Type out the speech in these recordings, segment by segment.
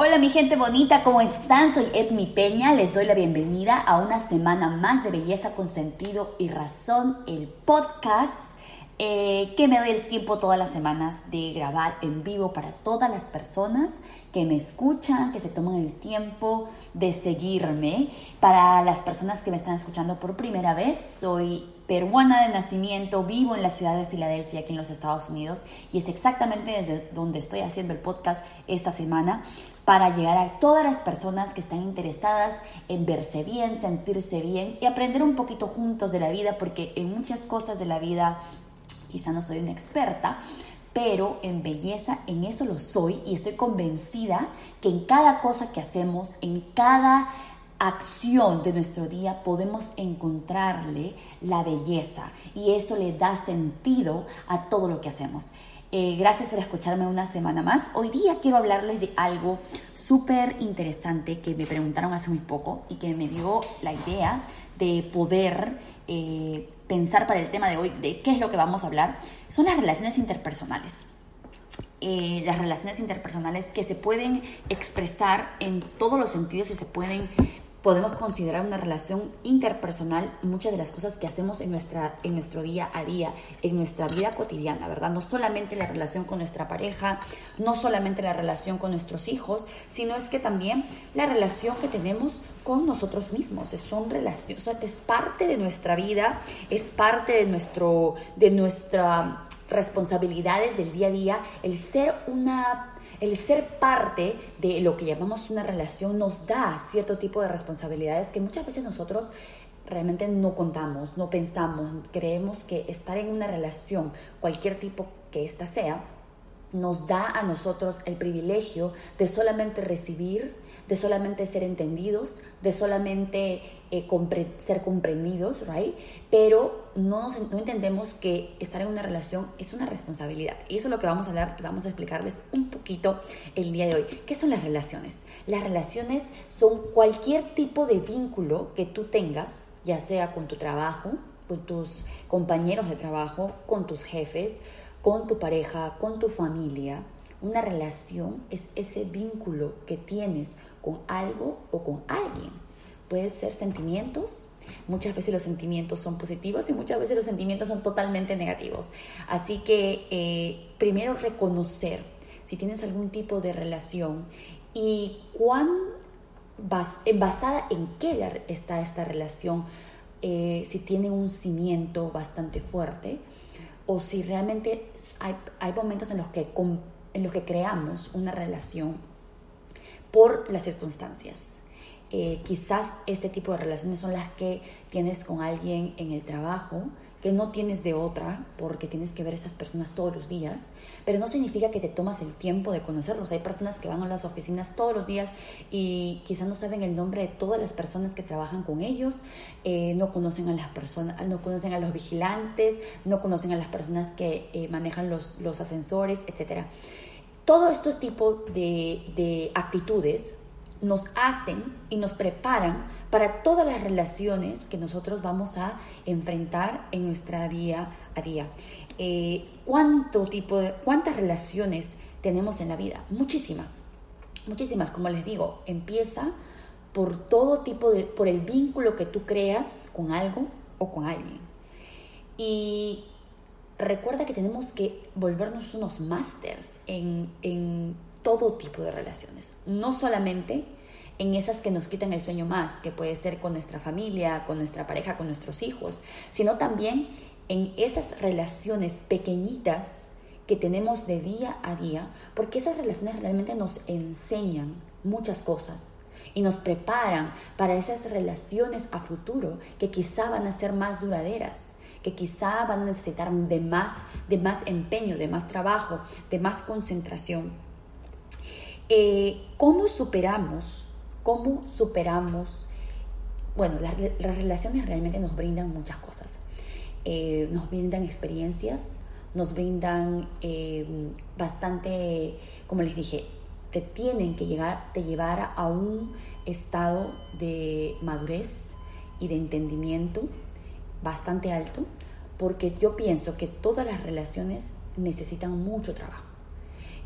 Hola mi gente bonita, ¿cómo están? Soy Edmi Peña, les doy la bienvenida a una semana más de Belleza con Sentido y Razón, el podcast eh, que me doy el tiempo todas las semanas de grabar en vivo para todas las personas que me escuchan, que se toman el tiempo de seguirme. Para las personas que me están escuchando por primera vez, soy peruana de nacimiento, vivo en la ciudad de Filadelfia, aquí en los Estados Unidos, y es exactamente desde donde estoy haciendo el podcast esta semana para llegar a todas las personas que están interesadas en verse bien, sentirse bien y aprender un poquito juntos de la vida, porque en muchas cosas de la vida quizá no soy una experta, pero en belleza, en eso lo soy y estoy convencida que en cada cosa que hacemos, en cada acción de nuestro día podemos encontrarle la belleza y eso le da sentido a todo lo que hacemos. Eh, gracias por escucharme una semana más. Hoy día quiero hablarles de algo súper interesante que me preguntaron hace muy poco y que me dio la idea de poder eh, pensar para el tema de hoy, de qué es lo que vamos a hablar, son las relaciones interpersonales. Eh, las relaciones interpersonales que se pueden expresar en todos los sentidos y se pueden podemos considerar una relación interpersonal muchas de las cosas que hacemos en, nuestra, en nuestro día a día, en nuestra vida cotidiana, ¿verdad? No solamente la relación con nuestra pareja, no solamente la relación con nuestros hijos, sino es que también la relación que tenemos con nosotros mismos. Son relaciones, o sea, es parte de nuestra vida, es parte de, nuestro, de nuestra responsabilidades del día a día, el ser una el ser parte de lo que llamamos una relación nos da cierto tipo de responsabilidades que muchas veces nosotros realmente no contamos, no pensamos, creemos que estar en una relación, cualquier tipo que ésta sea, nos da a nosotros el privilegio de solamente recibir, de solamente ser entendidos, de solamente eh, ser comprendidos, right? Pero no, no entendemos que estar en una relación es una responsabilidad. Y eso es lo que vamos a hablar y vamos a explicarles un poquito el día de hoy. ¿Qué son las relaciones? Las relaciones son cualquier tipo de vínculo que tú tengas, ya sea con tu trabajo, con tus compañeros de trabajo, con tus jefes, con tu pareja, con tu familia, una relación es ese vínculo que tienes con algo o con alguien. Puede ser sentimientos, muchas veces los sentimientos son positivos y muchas veces los sentimientos son totalmente negativos. Así que eh, primero reconocer si tienes algún tipo de relación y cuán basada en qué está esta relación, eh, si tiene un cimiento bastante fuerte o si realmente hay, hay momentos en los que en los que creamos una relación por las circunstancias. Eh, quizás este tipo de relaciones son las que tienes con alguien en el trabajo, que no tienes de otra, porque tienes que ver a estas personas todos los días, pero no significa que te tomas el tiempo de conocerlos. Hay personas que van a las oficinas todos los días y quizás no saben el nombre de todas las personas que trabajan con ellos, eh, no conocen a las personas, no conocen a los vigilantes, no conocen a las personas que eh, manejan los, los ascensores, etc. Todos estos tipos de, de actitudes nos hacen y nos preparan para todas las relaciones que nosotros vamos a enfrentar en nuestra día a día. Eh, ¿Cuánto tipo de, cuántas relaciones tenemos en la vida? Muchísimas, muchísimas. Como les digo, empieza por todo tipo de, por el vínculo que tú creas con algo o con alguien. Y recuerda que tenemos que volvernos unos masters en, en todo tipo de relaciones, no solamente en esas que nos quitan el sueño más, que puede ser con nuestra familia, con nuestra pareja, con nuestros hijos, sino también en esas relaciones pequeñitas que tenemos de día a día, porque esas relaciones realmente nos enseñan muchas cosas y nos preparan para esas relaciones a futuro que quizá van a ser más duraderas, que quizá van a necesitar de más, de más empeño, de más trabajo, de más concentración. Eh, ¿Cómo superamos? ¿Cómo superamos? Bueno, las, relaciones realmente nos brindan muchas cosas. Eh, nos brindan experiencias, nos brindan eh, bastante, como les dije, te tienen que llegar, te llevar a un estado de madurez y de entendimiento bastante alto, porque yo pienso que todas las relaciones necesitan mucho trabajo.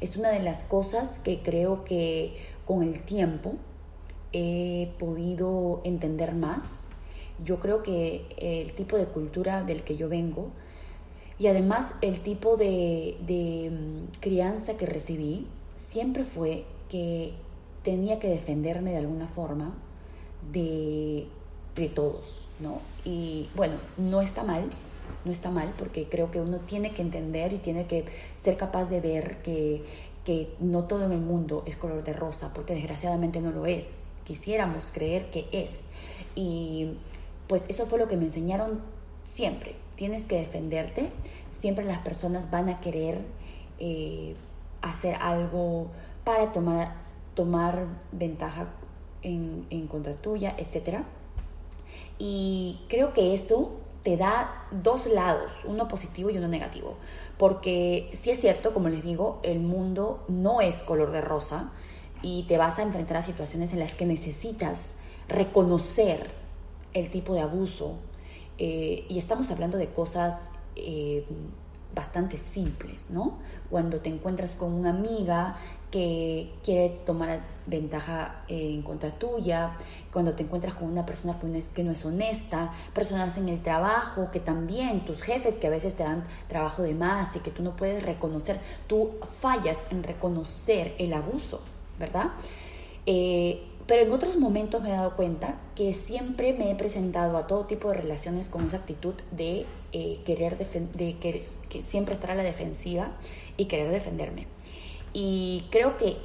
Es una de las cosas que creo que con el tiempo he podido entender más. Yo creo que el tipo de cultura del que yo vengo y además el tipo de, de mm, crianza que recibí siempre fue que tenía que defenderme de alguna forma de, de todos, ¿no? Y bueno, no está mal, no está mal porque creo que uno tiene que entender y tiene que ser capaz de ver que, que no todo en el mundo es color de rosa, porque desgraciadamente no lo es. Quisiéramos creer que es. Y pues eso fue lo que me enseñaron siempre. Tienes que defenderte. Siempre las personas van a querer eh, hacer algo para tomar, tomar ventaja en, en contra tuya, etc. Y creo que eso te da dos lados, uno positivo y uno negativo. Porque sí es cierto, como les digo, el mundo no es color de rosa y te vas a enfrentar a situaciones en las que necesitas reconocer el tipo de abuso. Eh, y estamos hablando de cosas eh, bastante simples, ¿no? Cuando te encuentras con una amiga que quiere tomar ventaja en contra tuya, cuando te encuentras con una persona que no es honesta, personas en el trabajo que también, tus jefes que a veces te dan trabajo de más y que tú no puedes reconocer, tú fallas en reconocer el abuso, ¿verdad? Eh, pero en otros momentos me he dado cuenta que siempre me he presentado a todo tipo de relaciones con esa actitud de eh, querer de que, que siempre estar a la defensiva y querer defenderme. Y creo que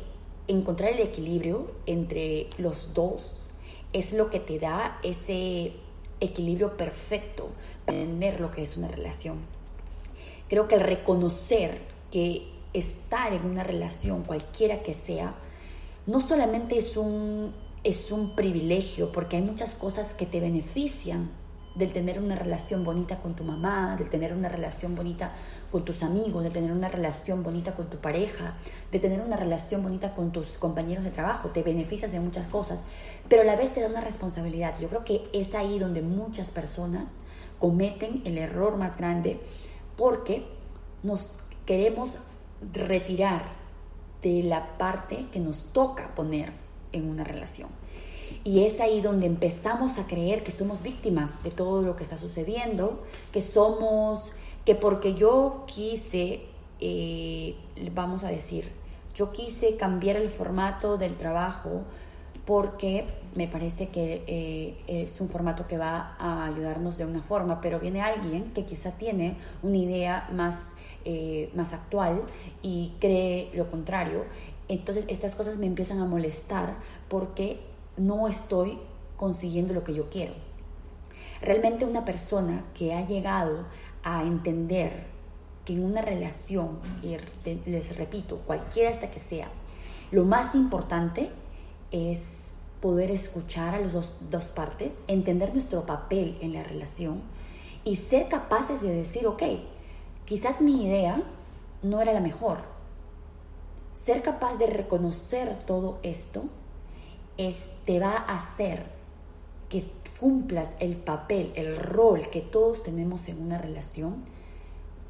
encontrar el equilibrio entre los dos es lo que te da ese equilibrio perfecto para entender lo que es una relación. Creo que el reconocer que estar en una relación, cualquiera que sea, no solamente es un, es un privilegio, porque hay muchas cosas que te benefician del tener una relación bonita con tu mamá, del tener una relación bonita con tus amigos, de tener una relación bonita con tu pareja, de tener una relación bonita con tus compañeros de trabajo, te beneficias de muchas cosas, pero a la vez te da una responsabilidad. Yo creo que es ahí donde muchas personas cometen el error más grande porque nos queremos retirar de la parte que nos toca poner en una relación. Y es ahí donde empezamos a creer que somos víctimas de todo lo que está sucediendo, que somos que porque yo quise, eh, vamos a decir, yo quise cambiar el formato del trabajo porque me parece que eh, es un formato que va a ayudarnos de una forma, pero viene alguien que quizá tiene una idea más, eh, más actual y cree lo contrario. Entonces estas cosas me empiezan a molestar porque no estoy consiguiendo lo que yo quiero. Realmente una persona que ha llegado a entender que en una relación, y les repito, cualquiera hasta que sea, lo más importante es poder escuchar a las dos, dos, partes, entender nuestro papel en la relación y ser capaces de decir, ok, quizás mi idea no era la mejor. Ser capaz de reconocer todo esto es, te va a hacer que cumplas el papel, el rol que todos tenemos en una relación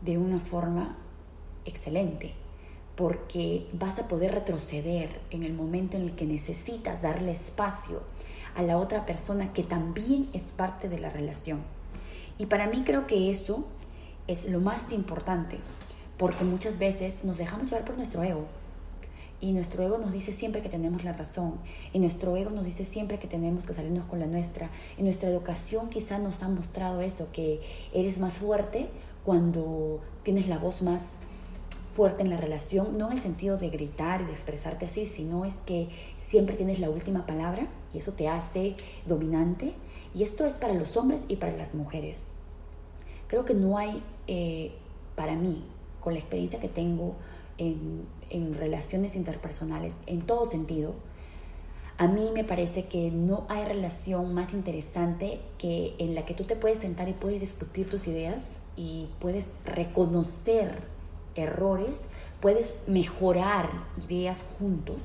de una forma excelente, porque vas a poder retroceder en el momento en el que necesitas darle espacio a la otra persona que también es parte de la relación. Y para mí creo que eso es lo más importante, porque muchas veces nos dejamos llevar por nuestro ego y nuestro ego nos dice siempre que tenemos la razón. Y nuestro ego nos dice siempre que tenemos que salirnos con la nuestra. Y nuestra educación quizá nos ha mostrado eso, que eres más fuerte cuando tienes la voz más fuerte en la relación, no en el sentido de gritar y de expresarte así, sino es que siempre tienes la última palabra y eso te hace dominante. Y esto es para los hombres y para las mujeres. Creo que no hay, eh, para mí, con la experiencia que tengo, en, relaciones interpersonales, en todo sentido, a mí me parece que no hay relación más interesante que en la que tú te puedes sentar y puedes discutir tus ideas y puedes reconocer errores, puedes mejorar ideas juntos.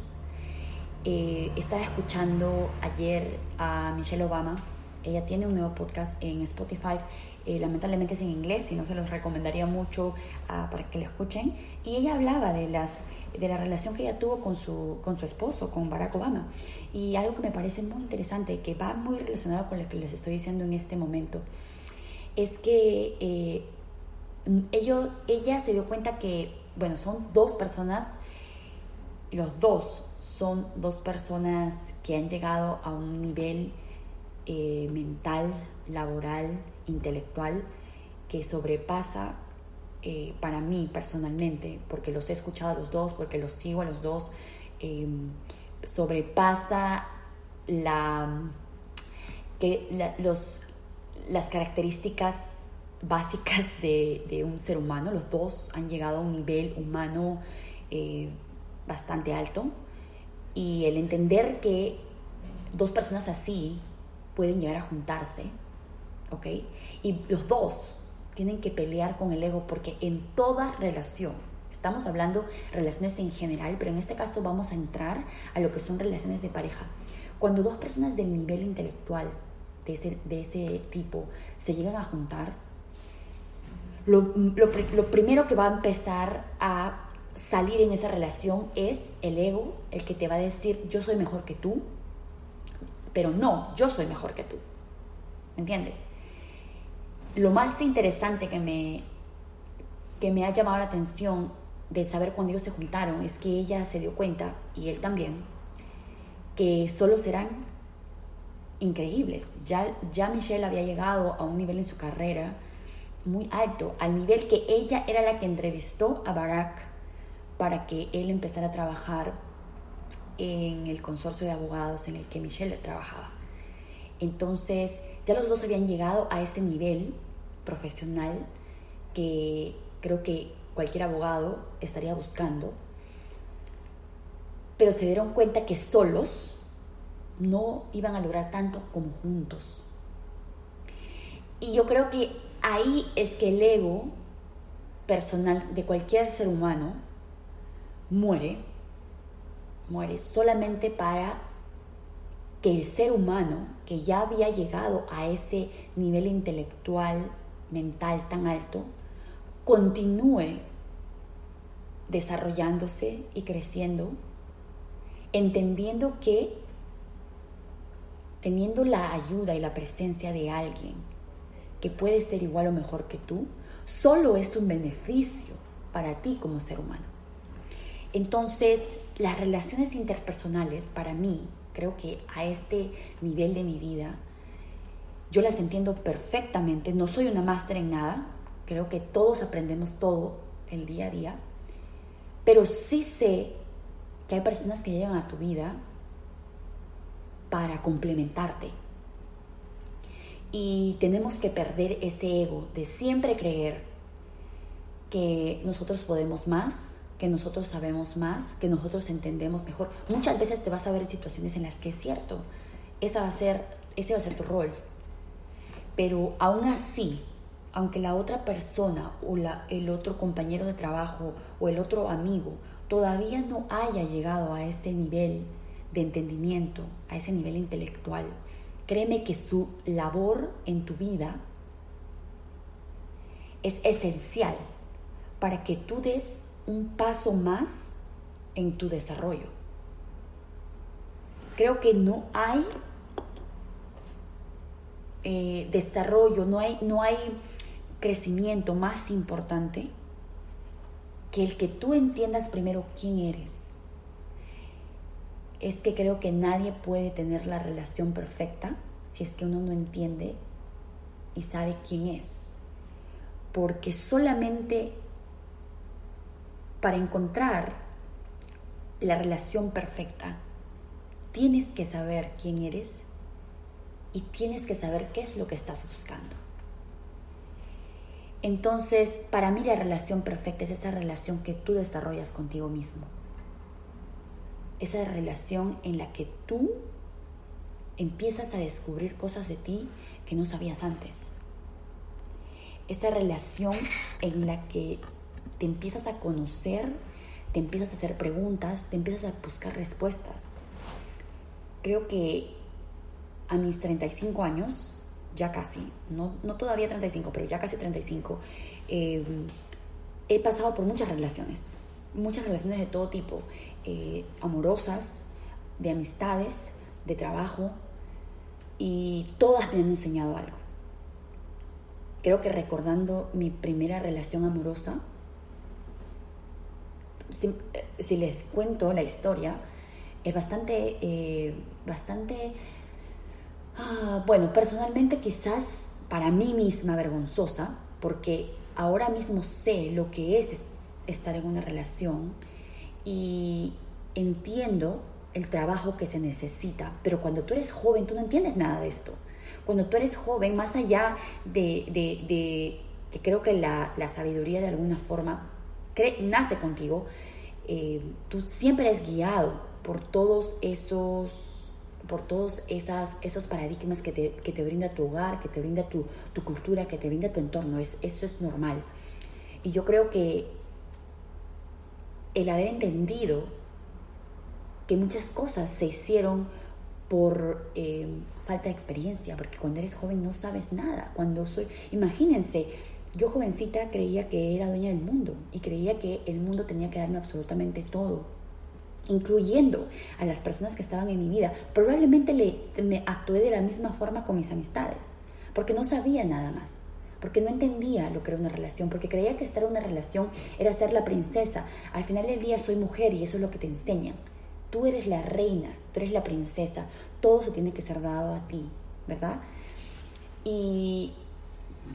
Eh, estaba escuchando ayer a Michelle Obama, ella tiene un nuevo podcast en Spotify eh, lamentablemente es en inglés y no se los recomendaría mucho ah, para que lo escuchen. Y ella hablaba de las de la relación que ella tuvo con su, con su esposo, con Barack Obama. Y algo que me parece muy interesante, que va muy relacionado con lo que les estoy diciendo en este momento, es que eh, ella se dio cuenta que, bueno, son dos personas, los dos son dos personas que han llegado a un nivel eh, mental, laboral, intelectual, que sobrepasa eh, para mí personalmente, porque los he escuchado a los dos, porque los sigo a los dos, em, sobrepasa la, que los, las características básicas de, un ser humano. Los dos han llegado a un nivel humano eh, bastante alto y el entender que dos personas así pueden llegar a juntarse, ¿ok? Y los dos tienen que pelear con el ego porque en toda relación, estamos hablando relaciones en general, pero en este caso vamos a entrar a lo que son relaciones de pareja. Cuando dos personas del nivel intelectual de ese, de ese tipo se llegan a juntar, lo, lo primero que va a empezar a salir en esa relación es el ego, el que te va a decir yo soy mejor que tú, pero no, yo soy mejor que tú. ¿Me entiendes? lo más interesante que me, que me ha llamado la atención de saber cuando ellos se juntaron es que ella se dio cuenta, y él también, que solo serán increíbles. Ya, ya Michelle había llegado a un nivel en su carrera muy alto, al nivel que ella era la que entrevistó a Barack para que él empezara a trabajar en el consorcio de abogados en el que Michelle trabajaba. Entonces, ya los dos habían llegado a ese nivel profesional que creo que cualquier abogado estaría buscando, pero se dieron cuenta que solos no iban a lograr tanto como juntos. Y yo creo que ahí es que el ego personal de cualquier ser humano muere, muere solamente para que el ser humano que ya había llegado a ese nivel intelectual, mental tan alto, continúe desarrollándose y creciendo, entendiendo que teniendo la ayuda y la presencia de alguien que puede ser igual o mejor que tú, solo es un beneficio para ti como ser humano. Entonces, las relaciones interpersonales para mí Creo que a este nivel de mi vida yo las entiendo perfectamente. No soy una máster en nada. Creo que todos aprendemos todo el día a día. Pero sí sé que hay personas que llegan a tu vida para complementarte. Y tenemos que perder ese ego de siempre creer que nosotros podemos más, que nosotros sabemos más, que nosotros entendemos mejor. Muchas veces te vas a ver en situaciones en las que es cierto, esa va a ser, ese va a ser tu rol. Pero aún así, aunque la otra persona o la, el otro compañero de trabajo o el otro amigo todavía no haya llegado a ese nivel de entendimiento, a ese nivel intelectual, créeme que su labor en tu vida es esencial para que tú des un paso más en tu desarrollo. Creo que no hay eh, desarrollo, no hay, no hay crecimiento más importante que el que tú entiendas primero quién eres. Es que creo que nadie puede tener la relación perfecta si es que uno no entiende y sabe quién es. Porque solamente para encontrar la relación perfecta, tienes que saber quién eres y tienes que saber qué es lo que estás buscando. Entonces, para mí la relación perfecta es esa relación que tú desarrollas contigo mismo. Esa relación en la que tú empiezas a descubrir cosas de ti que no sabías antes. Esa relación en la que te empiezas a conocer, te empiezas a hacer preguntas, te empiezas a buscar respuestas. Creo que a mis 35 años, ya casi, no, no todavía 35, pero ya casi 35, em, he pasado por muchas relaciones, muchas relaciones de todo tipo, eh, amorosas, de amistades, de trabajo, y todas me han enseñado algo. Creo que recordando mi primera relación amorosa, si, les cuento la historia, es bastante, eh, bastante, ah, bueno, personalmente quizás para mí misma vergonzosa, porque ahora mismo sé lo que es estar en una relación y entiendo el trabajo que se necesita, pero cuando tú eres joven tú no entiendes nada de esto. Cuando tú eres joven, más allá de, de, que creo que la, la, sabiduría de alguna forma nace contigo, eh, tú siempre eres guiado por todos esos por todos esas, esos paradigmas que te, que te brinda tu hogar, que te brinda tu, tu cultura, que te brinda tu entorno. Es, eso es normal. Y yo creo que el haber entendido que muchas cosas se hicieron por eh, falta de experiencia, porque cuando eres joven no sabes nada. Cuando soy, imagínense, yo jovencita creía que era dueña del mundo y creía que el mundo tenía que darme absolutamente todo, incluyendo a las personas que estaban en mi vida. Probablemente le, me actué de la misma forma con mis amistades, porque no sabía nada más porque no entendía lo que era una relación, porque creía que estar en una relación era ser la princesa. Al final del día soy mujer y eso es lo que te enseñan. Tú eres la reina, tú eres la princesa, todo se tiene que ser dado a ti, ¿verdad? Y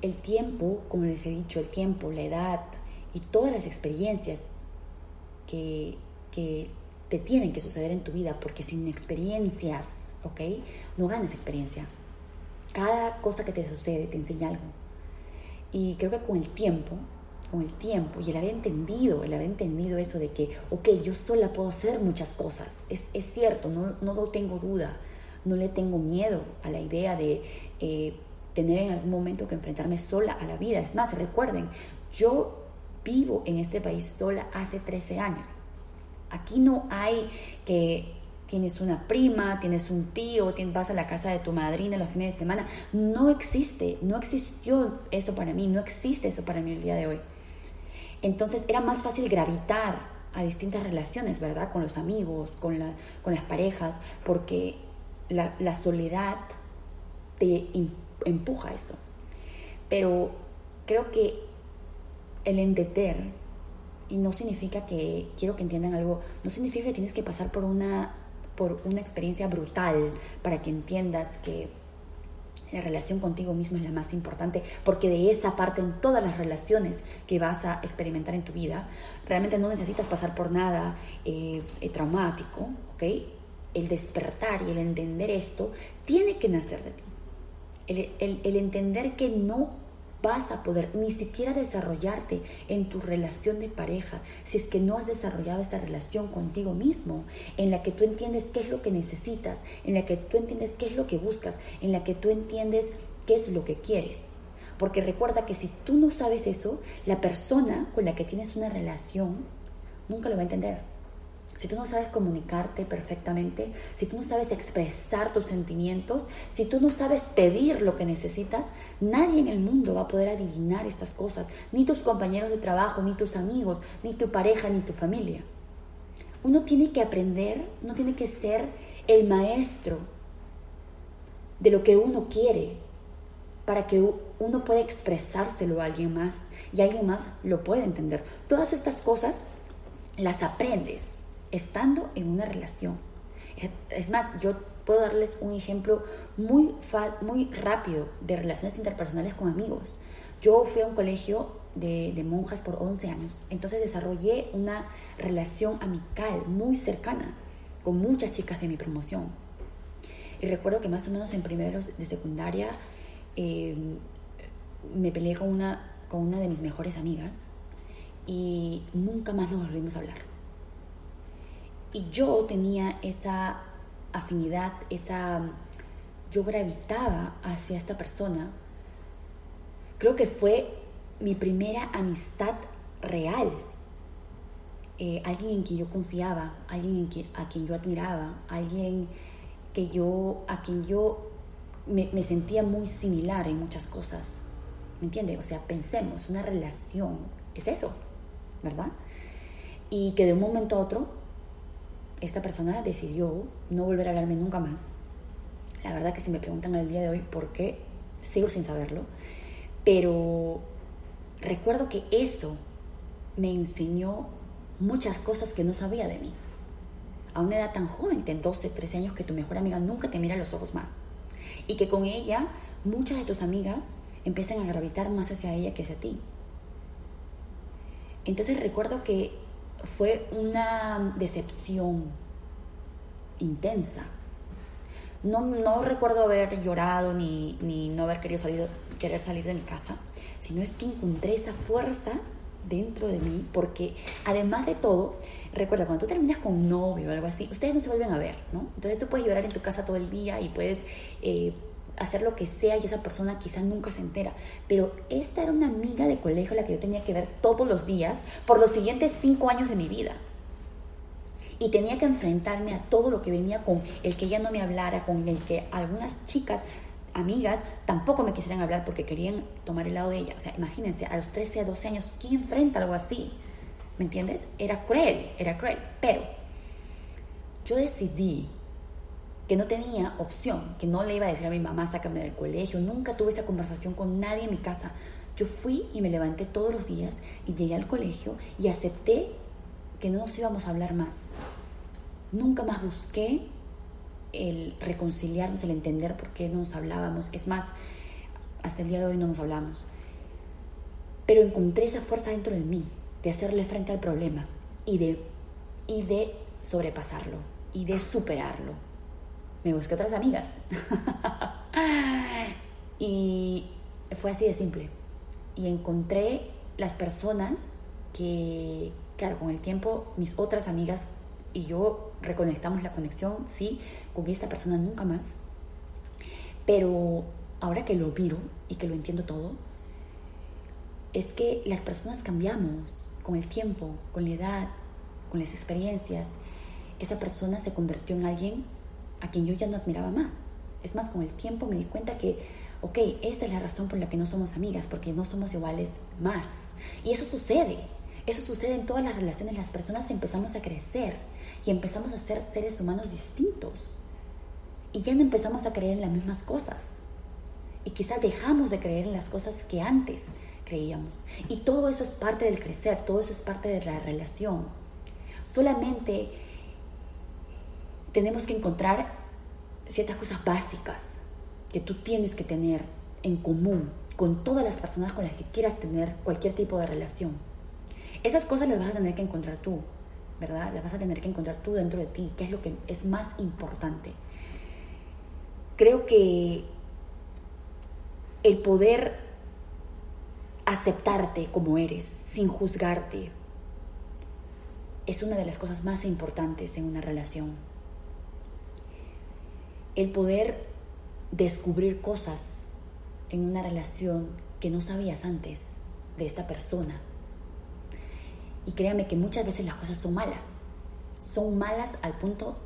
el tiempo, como les he dicho, el tiempo, la edad y todas las experiencias que, que te tienen que suceder en tu vida, porque sin experiencias, ¿ok? No ganas experiencia. Cada cosa que te sucede te enseña algo. Y creo que con el tiempo, con el tiempo y el haber entendido, el haber entendido eso de que, ok, yo sola puedo hacer muchas cosas, es, es cierto, no, no tengo duda, no le tengo miedo a la idea de eh, tener en algún momento que enfrentarme sola a la vida. Es más, recuerden, yo vivo en este país sola hace 13 años. Aquí no hay que tienes una prima, tienes un tío, vas a la casa de tu madrina los fines de semana. No existe, no existió eso para mí, no existe eso para mí el día de hoy. Entonces era más fácil gravitar a distintas relaciones, ¿verdad? Con los amigos, con, con las parejas, porque la, soledad te empuja eso. Pero creo que el entender, y no significa que, quiero que entiendan algo, no significa que tienes que pasar por una, por una experiencia brutal para que entiendas que la relación contigo mismo es la más importante, porque de esa parte en todas las relaciones que vas a experimentar en tu vida, realmente no necesitas pasar por nada eh, eh, traumático, ¿ok? El despertar y el entender esto tiene que nacer de ti. El, entender que no vas a poder ni siquiera desarrollarte en tu relación de pareja si es que no has desarrollado esta relación contigo mismo, en la que tú entiendes qué es lo que necesitas, en la que tú entiendes qué es lo que buscas, en la que tú entiendes qué es lo que quieres. Porque recuerda que si tú no sabes eso, la persona con la que tienes una relación nunca lo va a entender si tú no sabes comunicarte perfectamente, si tú no sabes expresar tus sentimientos, si tú no sabes pedir lo que necesitas, nadie en el mundo va a poder adivinar estas cosas, ni tus compañeros de trabajo, ni tus amigos, ni tu pareja, ni tu familia. Uno tiene que aprender, uno tiene que ser el maestro de lo que uno quiere para que uno pueda expresárselo a alguien más y alguien más lo pueda entender. Todas estas cosas las aprendes estando en una relación. Es más, yo puedo darles un ejemplo muy, muy rápido de relaciones interpersonales con amigos. Yo fui a un colegio de, monjas por 11 años, entonces desarrollé una relación amical muy cercana con muchas chicas de mi promoción. Y recuerdo que más o menos en primeros de secundaria em, me peleé con una, con una de mis mejores amigas y nunca más nos volvimos a hablar y yo tenía esa afinidad, esa... Yo gravitaba hacia esta persona. Creo que fue mi primera amistad real. Eh, alguien en quien yo confiaba, alguien a quien yo admiraba, alguien que yo, a quien yo me, me sentía muy similar en muchas cosas. ¿Me entiendes? O sea, pensemos, una relación es eso, ¿verdad? Y que de un momento a otro, esta persona decidió no volver a hablarme nunca más. La verdad que si me preguntan al día de hoy por qué, sigo sin saberlo. Pero recuerdo que eso me enseñó muchas cosas que no sabía de mí. A una edad tan joven, de 12, 13 años, que tu mejor amiga nunca te mira los ojos más. Y que con ella muchas de tus amigas empiezan a gravitar más hacia ella que hacia ti. Entonces recuerdo que fue una decepción intensa. No, no recuerdo haber llorado ni, ni no haber querido salir, querer salir de mi casa, sino es que encontré esa fuerza dentro de mí, porque además de todo, recuerda, cuando tú terminas con un novio o algo así, ustedes no se vuelven a ver, ¿no? Entonces tú puedes llorar en tu casa todo el día y puedes eh, hacer lo que sea y esa persona quizás nunca se entera. Pero esta era una amiga de colegio la que yo tenía que ver todos los días por los siguientes cinco años de mi vida. Y tenía que enfrentarme a todo lo que venía con el que ella no me hablara, con el que algunas chicas amigas tampoco me quisieran hablar porque querían tomar el lado de ella. O sea, imagínense, a los 13, a 12 años, ¿quién enfrenta algo así? ¿Me entiendes? Era cruel, era cruel. Pero yo decidí que no tenía opción, que no le iba a decir a mi mamá, sácame del colegio, nunca tuve esa conversación con nadie en mi casa. Yo fui y me levanté todos los días y llegué al colegio y acepté que no nos íbamos a hablar más. Nunca más busqué el reconciliarnos, el entender por qué no nos hablábamos. Es más, hasta el día de hoy no nos hablamos. Pero encontré esa fuerza dentro de mí de hacerle frente al problema y de, y de sobrepasarlo y de superarlo me busqué otras amigas. y fue así de simple. Y encontré las personas que, claro, con el tiempo mis otras amigas y yo reconectamos la conexión, sí, con esta persona nunca más. Pero ahora que lo miro y que lo entiendo todo, es que las personas cambiamos con el tiempo, con la edad, con las experiencias. Esa persona se convirtió en alguien a quien yo ya no admiraba más. Es más, con el tiempo me di cuenta que, ok, esta es la razón por la que no somos amigas, porque no somos iguales más. Y eso sucede. Eso sucede en todas las relaciones. Las personas empezamos a crecer y empezamos a ser seres humanos distintos. Y ya no empezamos a creer en las mismas cosas. Y quizás dejamos de creer en las cosas que antes creíamos. Y todo eso es parte del crecer, todo eso es parte de la relación. Solamente tenemos que encontrar ciertas cosas básicas que tú tienes que tener en común con todas las personas con las que quieras tener cualquier tipo de relación. Esas cosas las vas a tener que encontrar tú, ¿verdad? Las vas a tener que encontrar tú dentro de ti, que es lo que es más importante. Creo que el poder aceptarte como eres, sin juzgarte, es una de las cosas más importantes en una relación el poder descubrir cosas en una relación que no sabías antes de esta persona. Y créame que muchas veces las cosas son malas. Son malas al punto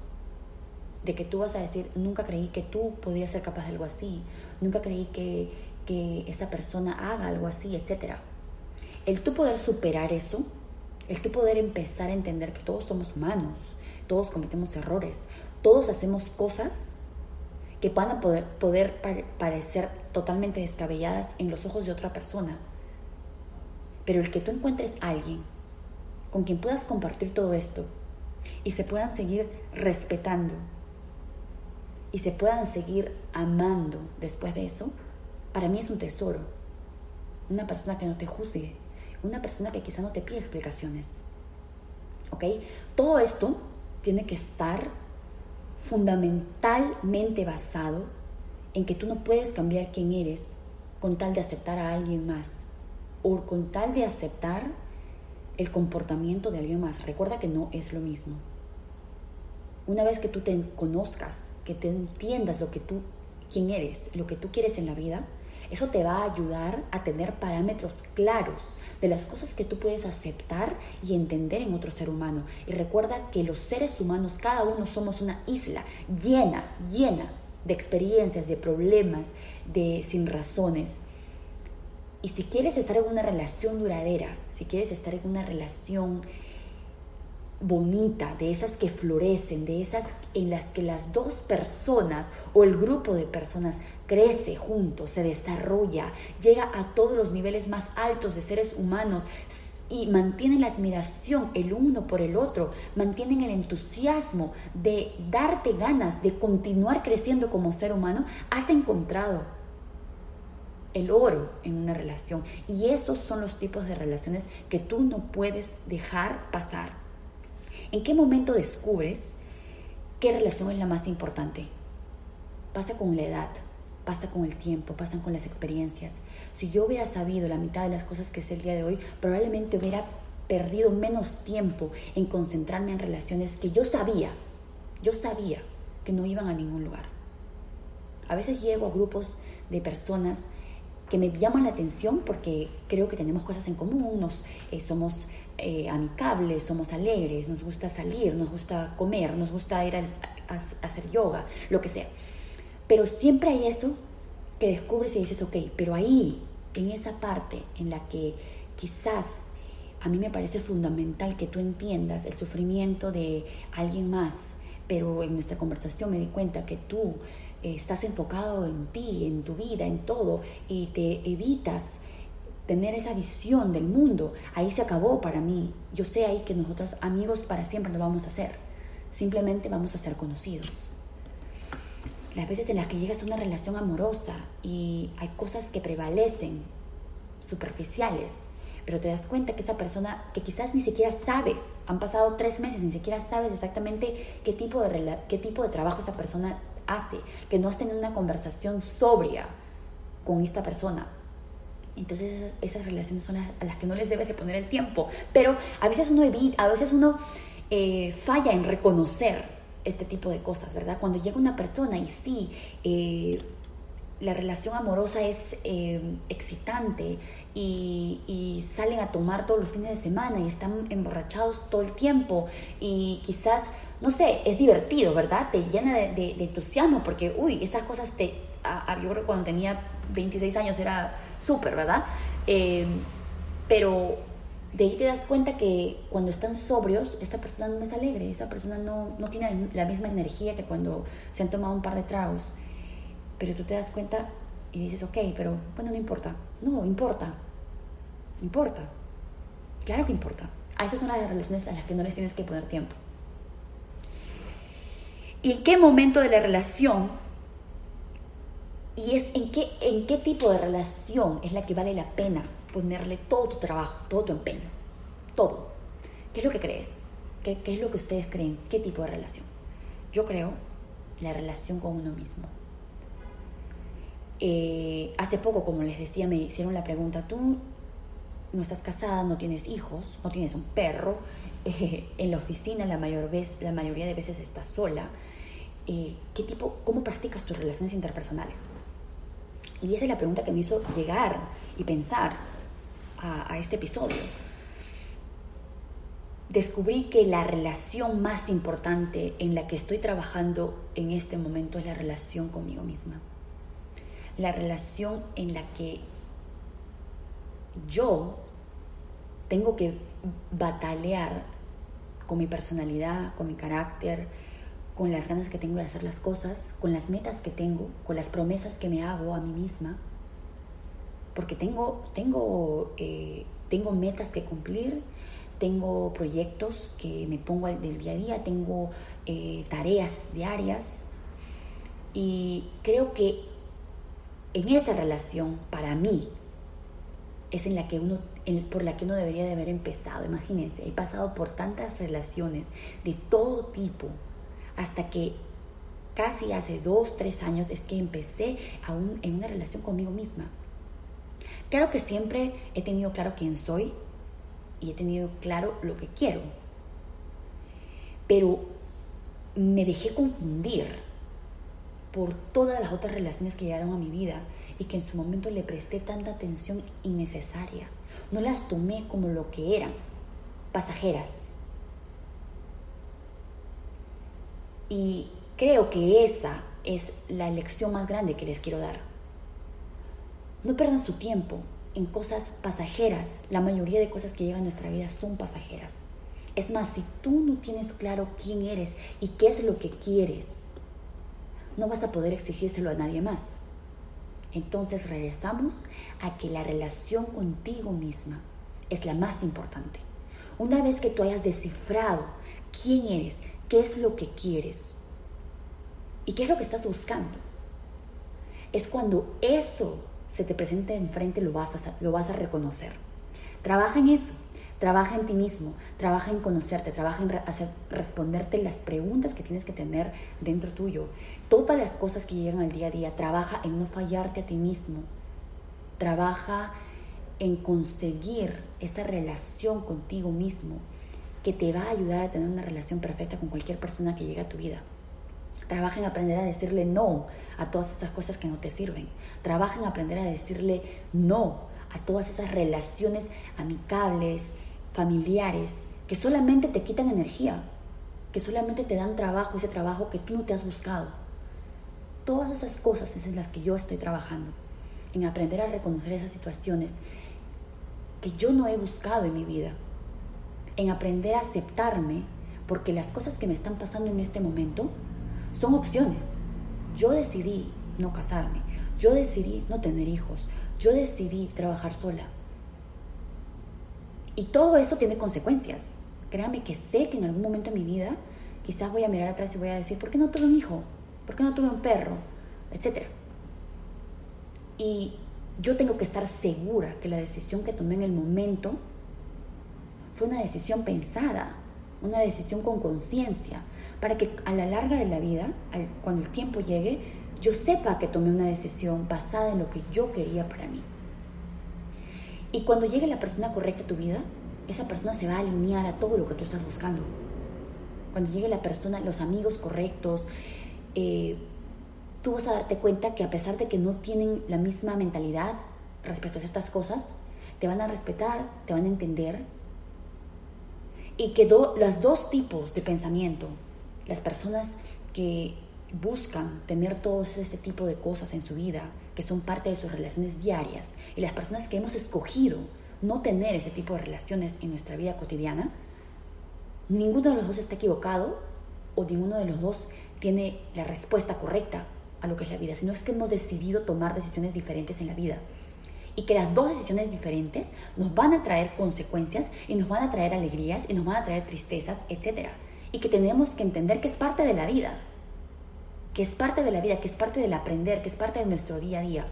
de que tú vas a decir, nunca creí que tú podías ser capaz de algo así, nunca creí que, que esa persona haga algo así, etc. El tú poder superar eso, el tú poder empezar a entender que todos somos humanos, todos cometemos errores, todos hacemos cosas que van a poder, parecer totalmente descabelladas en los ojos de otra persona. Pero el que tú encuentres a alguien con quien puedas compartir todo esto y se puedan seguir respetando y se puedan seguir amando después de eso, para mí es un tesoro. Una persona que no te juzgue, una persona que quizá no te pida explicaciones. ¿Ok? Todo esto tiene que estar fundamentalmente basado en que tú no puedes cambiar quién eres con tal de aceptar a alguien más o con tal de aceptar el comportamiento de alguien más. Recuerda que no es lo mismo. Una vez que tú te conozcas, que te entiendas lo que tú, quién eres, lo que tú quieres en la vida, eso te va a ayudar a tener parámetros claros de las cosas que tú puedes aceptar y entender en otro ser humano. Y recuerda que los seres humanos, cada uno somos una isla llena, llena de experiencias, de problemas, de sin razones. Y si quieres estar en una relación duradera, si quieres estar en una relación bonita, de esas que florecen, de esas en las que las dos personas o el grupo de personas crece juntos, se desarrolla, llega a todos los niveles más altos de seres humanos y mantienen la admiración el uno por el otro, mantienen el entusiasmo de darte ganas de continuar creciendo como ser humano, has encontrado el oro en una relación. Y esos son los tipos de relaciones que tú no puedes dejar pasar. ¿En qué momento descubres qué relación es la más importante? Pasa con la edad, pasa con el tiempo, pasan con las experiencias. Si yo hubiera sabido la mitad de las cosas que sé el día de hoy, probablemente hubiera perdido menos tiempo en concentrarme en relaciones que yo sabía, yo sabía que no iban a ningún lugar. A veces llego a grupos de personas que me llaman la atención porque creo que tenemos cosas en común, nos, eh, somos eh, amicables, somos alegres, nos gusta salir, nos gusta comer, nos gusta ir a, hacer yoga, lo que sea. Pero siempre hay eso que descubres y dices, ok, pero ahí, en esa parte en la que quizás a mí me parece fundamental que tú entiendas el sufrimiento de alguien más, pero en nuestra conversación me di cuenta que tú eh, estás enfocado en ti, en tu vida, en todo, y te evitas tener esa visión del mundo, ahí se acabó para mí. Yo sé ahí que nosotros amigos para siempre no vamos a ser. Simplemente vamos a ser conocidos. Las veces en las que llegas a una relación amorosa y hay cosas que prevalecen, superficiales, pero te das cuenta que esa persona que quizás ni siquiera sabes, han pasado tres meses, ni siquiera sabes exactamente qué tipo de, qué tipo de trabajo esa persona hace, que no has tenido una conversación sobria con esta persona, entonces esas, relaciones son las, a las que no les debes de poner el tiempo. Pero a veces uno evita, a veces uno eh, falla en reconocer este tipo de cosas, ¿verdad? Cuando llega una persona y sí, eh, la relación amorosa es eh, excitante y, salen a tomar todos los fines de semana y están emborrachados todo el tiempo y quizás, no sé, es divertido, ¿verdad? Te llena de, entusiasmo porque, uy, estas cosas te... yo creo que cuando tenía 26 años era súper, ¿verdad? Eh, pero de ahí te das cuenta que cuando están sobrios, esta persona no es alegre, esa persona no, no tiene la misma energía que cuando se han tomado un par de tragos. Pero tú te das cuenta y dices, ok, pero bueno, no importa. No, importa. Importa. Claro que importa. A esas son las relaciones a las que no les tienes que poner tiempo. ¿Y qué momento de la relación y es en qué, en qué tipo de relación es la que vale la pena ponerle todo tu trabajo, todo tu empeño, todo. ¿Qué es lo que crees? ¿Qué, es lo que ustedes creen? ¿Qué tipo de relación? Yo creo la relación con uno mismo. Eh, hace poco, como les decía, me hicieron la pregunta, tú no estás casada, no tienes hijos, no tienes un perro, en la oficina la, mayor vez, la mayoría de veces estás sola. Eh, ¿qué tipo, ¿Cómo practicas tus relaciones interpersonales? Y esa es la pregunta que me hizo llegar y pensar a, este episodio. Descubrí que la relación más importante en la que estoy trabajando en este momento es la relación conmigo misma. La relación en la que yo tengo que batalear con mi personalidad, con mi carácter, con las ganas que tengo de hacer las cosas, con las metas que tengo, con las promesas que me hago a mí misma, porque tengo, tengo, eh, tengo metas que cumplir, tengo proyectos que me pongo del día a día, tengo eh, tareas diarias y creo que en esa relación, para mí, es en la que uno, por la que uno debería de haber empezado. Imagínense, he pasado por tantas relaciones de todo tipo, hasta que casi hace dos, tres años es que empecé en una relación conmigo misma. Claro que siempre he tenido claro quién soy y he tenido claro lo que quiero, pero me dejé confundir por todas las otras relaciones que llegaron a mi vida y que en su momento le presté tanta atención innecesaria. No las tomé como lo que eran, pasajeras. Y creo que esa es la lección más grande que les quiero dar. No pierdan su tiempo en cosas pasajeras. La mayoría de cosas que llegan a nuestra vida son pasajeras. Es más, si tú no tienes claro quién eres y qué es lo que quieres, no vas a poder exigírselo a nadie más. Entonces regresamos a que la relación contigo misma es la más importante. Una vez que tú hayas descifrado quién eres, qué es lo que quieres y qué es lo que estás buscando, es cuando eso se te presente enfrente lo vas a, lo vas a reconocer. Trabaja en eso. Trabaja en ti mismo, trabaja en conocerte, trabaja en hacer, responderte las preguntas que tienes que tener dentro tuyo. Todas las cosas que llegan al día a día, trabaja en no fallarte a ti mismo. Trabaja en conseguir esa relación contigo mismo que te va a ayudar a tener una relación perfecta con cualquier persona que llegue a tu vida. Trabaja en aprender a decirle no a todas esas cosas que no te sirven. Trabaja en aprender a decirle no a todas esas relaciones amicables, familiares que solamente te quitan energía, que solamente te dan trabajo, ese trabajo que tú no te has buscado. Todas esas cosas es en las que yo estoy trabajando, en aprender a reconocer esas situaciones que yo no he buscado en mi vida, en aprender a aceptarme, porque las cosas que me están pasando en este momento son opciones. Yo decidí no casarme, yo decidí no tener hijos, yo decidí trabajar sola, y todo eso tiene consecuencias. Créanme que sé que en algún momento de mi vida quizás voy a mirar atrás y voy a decir, ¿por qué no tuve un hijo? ¿Por qué no tuve un perro? Etcétera. Y yo tengo que estar segura que la decisión que tomé en el momento fue una decisión pensada, una decisión con conciencia, para que a la larga de la vida, cuando el tiempo llegue, yo sepa que tomé una decisión basada en lo que yo quería para mí. Y cuando llegue la persona correcta a tu vida, esa persona se va a alinear a todo lo que tú estás buscando. Cuando llegue la persona, los amigos correctos, eh, tú vas a darte cuenta que a pesar de que no tienen la misma mentalidad respecto a ciertas cosas, te van a respetar, te van a entender. Y que los dos tipos de pensamiento, las personas que buscan tener todo ese tipo de cosas en su vida, que son parte de sus relaciones diarias, y las personas que hemos escogido no tener ese tipo de relaciones en nuestra vida cotidiana, ninguno de los dos está equivocado o ninguno de los dos tiene la respuesta correcta a lo que es la vida, sino es que hemos decidido tomar decisiones diferentes en la vida. Y que las dos decisiones diferentes nos van a traer consecuencias y nos van a traer alegrías y nos van a traer tristezas, etc. Y que tenemos que entender que es parte de la vida que es parte de la vida, que es parte del aprender, que es parte de nuestro día a día.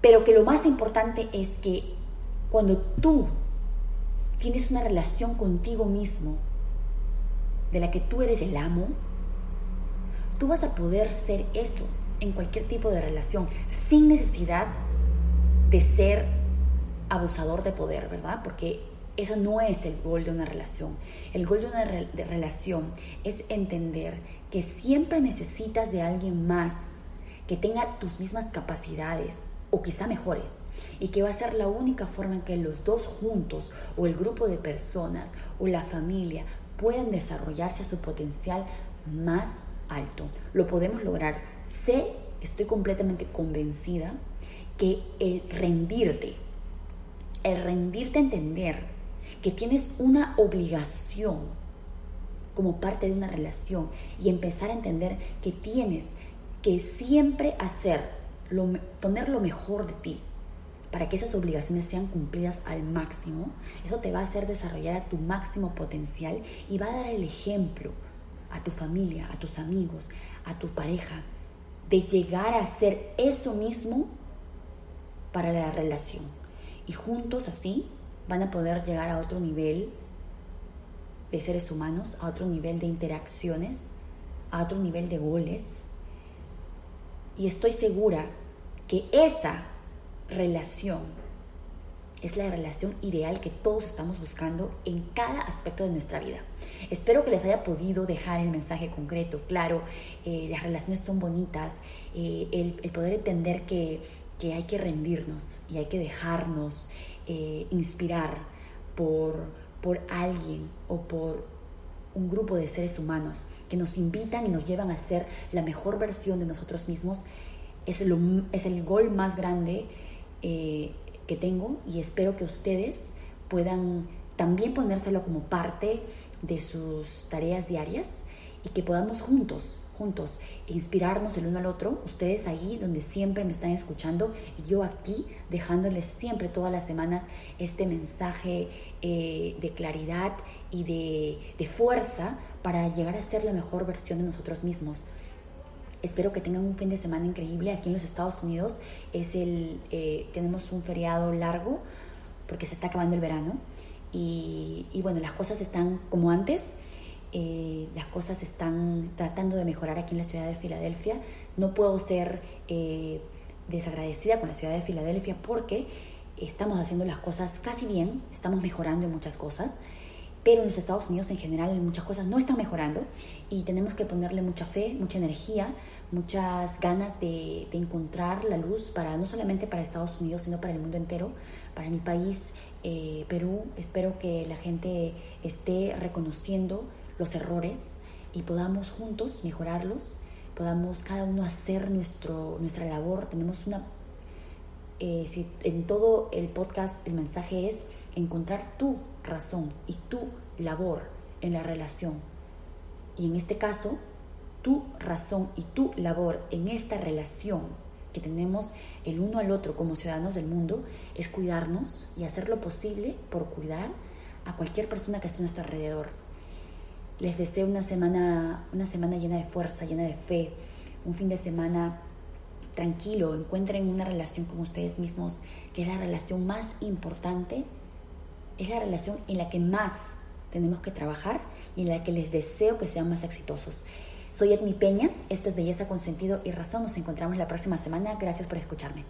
Pero que lo más importante es que cuando tú tienes una relación contigo mismo, de la que tú eres el amo, tú vas a poder ser eso en cualquier tipo de relación, sin necesidad de ser abusador de poder, ¿verdad? Porque eso no es el gol de una relación. El gol de una relación es entender que siempre necesitas de alguien más que tenga tus mismas capacidades o quizá mejores y que va a ser la única forma en que los dos juntos o el grupo de personas o la familia puedan desarrollarse a su potencial más Lo podemos lograr. Sé, estoy completamente convencida que el rendirte, el rendirte a entender que tienes una obligación como parte de una relación y empezar a entender que tienes que siempre hacer, poner lo mejor de ti para que esas obligaciones sean cumplidas al máximo, eso te va a hacer desarrollar a tu máximo potencial y va a dar el ejemplo a tu familia, a tus amigos, a tu pareja, de llegar a hacer eso mismo para la relación. Y juntos así van a poder llegar a otro nivel de seres humanos, a otro nivel de interacciones, a otro nivel de goles. Y estoy segura que esa relación es la relación ideal que todos estamos buscando en cada aspecto de nuestra vida. Espero que les haya podido dejar el mensaje concreto. Claro, eh, las relaciones son bonitas, eh, el, poder entender que, que, hay que rendirnos y hay que dejarnos eh, inspirar por por alguien o por un grupo de seres humanos que nos invitan y nos llevan a ser la mejor versión de nosotros mismos, es, es el gol más grande que tengo y espero que ustedes puedan también ponérselo como parte de sus tareas diarias y que podamos juntos, juntos, inspirarnos el uno al otro, ustedes ahí donde siempre me están escuchando y yo aquí dejándoles siempre todas las semanas este mensaje eh, de claridad y de, de fuerza para llegar a ser la mejor versión de nosotros mismos. Espero que tengan un fin de semana increíble. Aquí en los Estados Unidos es el, eh, tenemos un feriado largo porque se está acabando el verano. Y, y bueno, las cosas están como antes. Eh, las cosas están tratando de mejorar aquí en la ciudad de Filadelfia. No puedo ser eh, desagradecida con la ciudad de Filadelfia porque estamos haciendo las cosas casi bien, estamos mejorando en muchas cosas pero en los Estados Unidos en general muchas cosas no están mejorando y tenemos que ponerle mucha fe, mucha energía, muchas ganas de, encontrar la luz para no solamente para Estados Unidos, sino para el mundo entero, para mi país, eh, Perú. Espero que la gente esté reconociendo los errores y podamos juntos mejorarlos, podamos cada uno hacer nuestro, nuestra labor. Tenemos una... Eh, si en todo el podcast el mensaje es encontrar tu razón y tu labor en la relación. Y en este caso, tu razón y tu labor en esta relación que tenemos el uno al otro como ciudadanos del mundo es cuidarnos y hacer lo posible por cuidar a cualquier persona que esté a nuestro alrededor. Les deseo una semana, una semana llena de fuerza, llena de fe, un fin de semana tranquilo, encuentren una relación con ustedes mismos, que es la relación más importante es la relación en la que más tenemos que trabajar y en la que les deseo que sean más exitosos. Soy Edmi Peña, esto es Belleza con Sentido y Razón, nos encontramos la próxima semana, gracias por escucharme.